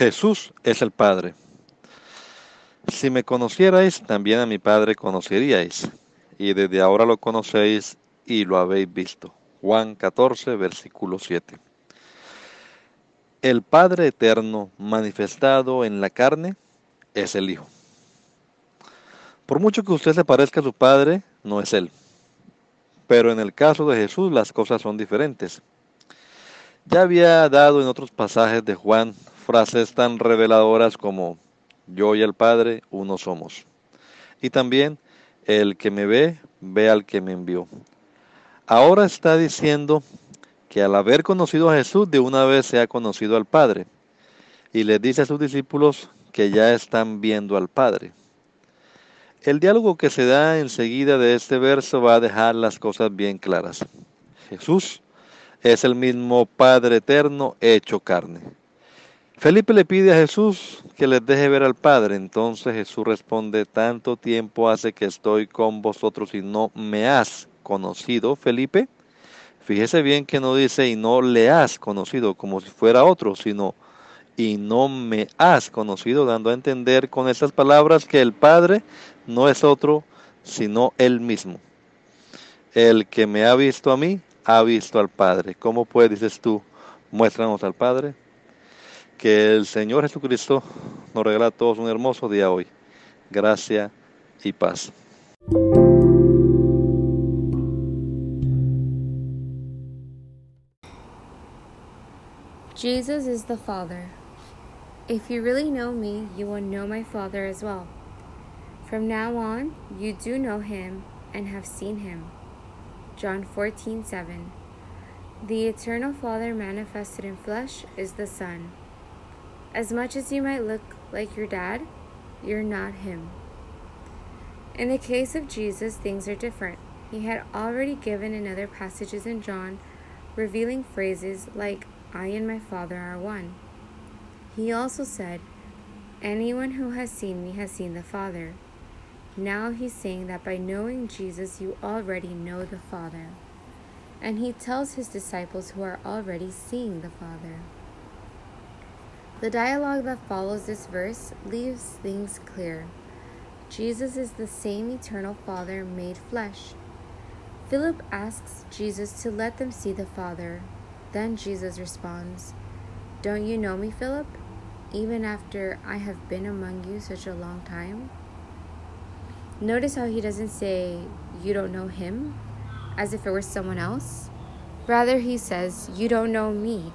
Jesús es el Padre. Si me conocierais, también a mi Padre conoceríais, y desde ahora lo conocéis y lo habéis visto. Juan 14, versículo 7. El Padre eterno manifestado en la carne es el Hijo. Por mucho que usted se parezca a su Padre, no es Él. Pero en el caso de Jesús las cosas son diferentes. Ya había dado en otros pasajes de Juan frases tan reveladoras como yo y el Padre uno somos. Y también el que me ve, ve al que me envió. Ahora está diciendo que al haber conocido a Jesús, de una vez se ha conocido al Padre. Y le dice a sus discípulos que ya están viendo al Padre. El diálogo que se da enseguida de este verso va a dejar las cosas bien claras. Jesús es el mismo Padre eterno hecho carne. Felipe le pide a Jesús que les deje ver al Padre. Entonces Jesús responde, tanto tiempo hace que estoy con vosotros y no me has conocido, Felipe. Fíjese bien que no dice y no le has conocido como si fuera otro, sino y no me has conocido, dando a entender con esas palabras que el Padre no es otro, sino Él mismo. El que me ha visto a mí, ha visto al Padre. ¿Cómo puedes, dices tú, muéstranos al Padre? Que el Señor Jesucristo nos regala a todos un hermoso día hoy. Gracia y paz. Jesus is the Father. If you really know me, you will know my Father as well. From now on, you do know him and have seen him. John 14 7. The eternal Father manifested in flesh is the Son. As much as you might look like your dad, you're not him. In the case of Jesus, things are different. He had already given in other passages in John revealing phrases like, I and my Father are one. He also said, Anyone who has seen me has seen the Father. Now he's saying that by knowing Jesus, you already know the Father. And he tells his disciples who are already seeing the Father. The dialogue that follows this verse leaves things clear. Jesus is the same eternal Father made flesh. Philip asks Jesus to let them see the Father. Then Jesus responds, Don't you know me, Philip, even after I have been among you such a long time? Notice how he doesn't say, You don't know him, as if it were someone else. Rather, he says, You don't know me,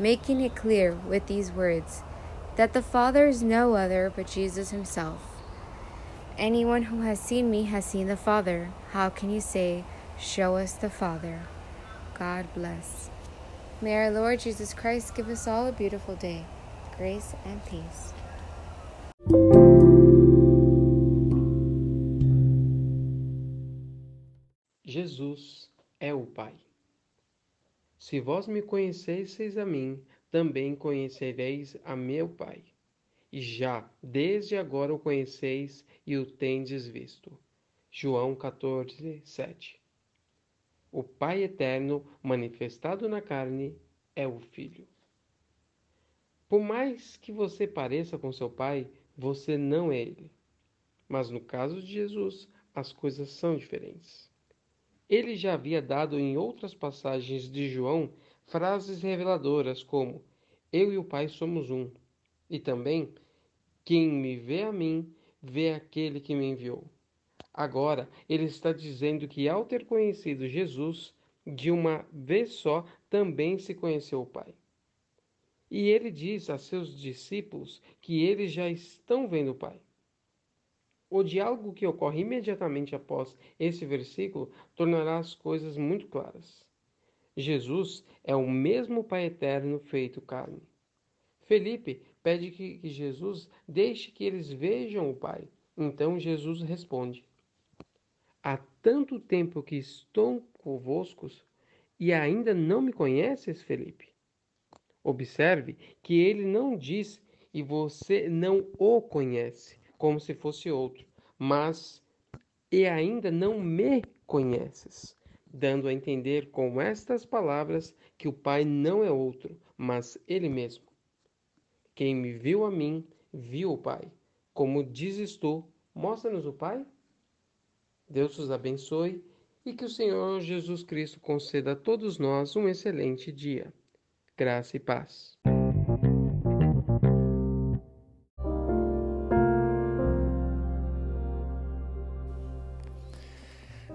making it clear with these words that the Father is no other but Jesus himself. Anyone who has seen me has seen the Father. How can you say, Show us the Father? God bless. May our Lord Jesus Christ give us all a beautiful day, grace and peace. Jesus é o Pai. Se vós me conhecesseis a mim, também conhecereis a meu Pai. E já desde agora o conheceis e o tendes visto. João 14, 7. O Pai eterno, manifestado na carne, é o Filho. Por mais que você pareça com seu Pai, você não é ele. Mas no caso de Jesus, as coisas são diferentes. Ele já havia dado em outras passagens de João frases reveladoras como Eu e o Pai somos um, e também Quem me vê a mim, vê aquele que me enviou. Agora, ele está dizendo que ao ter conhecido Jesus, de uma vez só também se conheceu o Pai. E ele diz a seus discípulos que eles já estão vendo o Pai. O diálogo que ocorre imediatamente após esse versículo tornará as coisas muito claras. Jesus é o mesmo Pai eterno feito carne. Felipe pede que, Jesus deixe que eles vejam o Pai. Então Jesus responde: Há tanto tempo que estou convosco e ainda não me conheces, Felipe? Observe que ele não diz e você não o conhece, como se fosse outro, mas e ainda não me conheces, dando a entender com estas palavras que o Pai não é outro, mas ele mesmo. Quem me viu a mim, viu o Pai. Como dizes tu, mostra-nos o Pai? Deus os abençoe e que o Senhor Jesus Cristo conceda a todos nós um excelente dia. Graça e paz.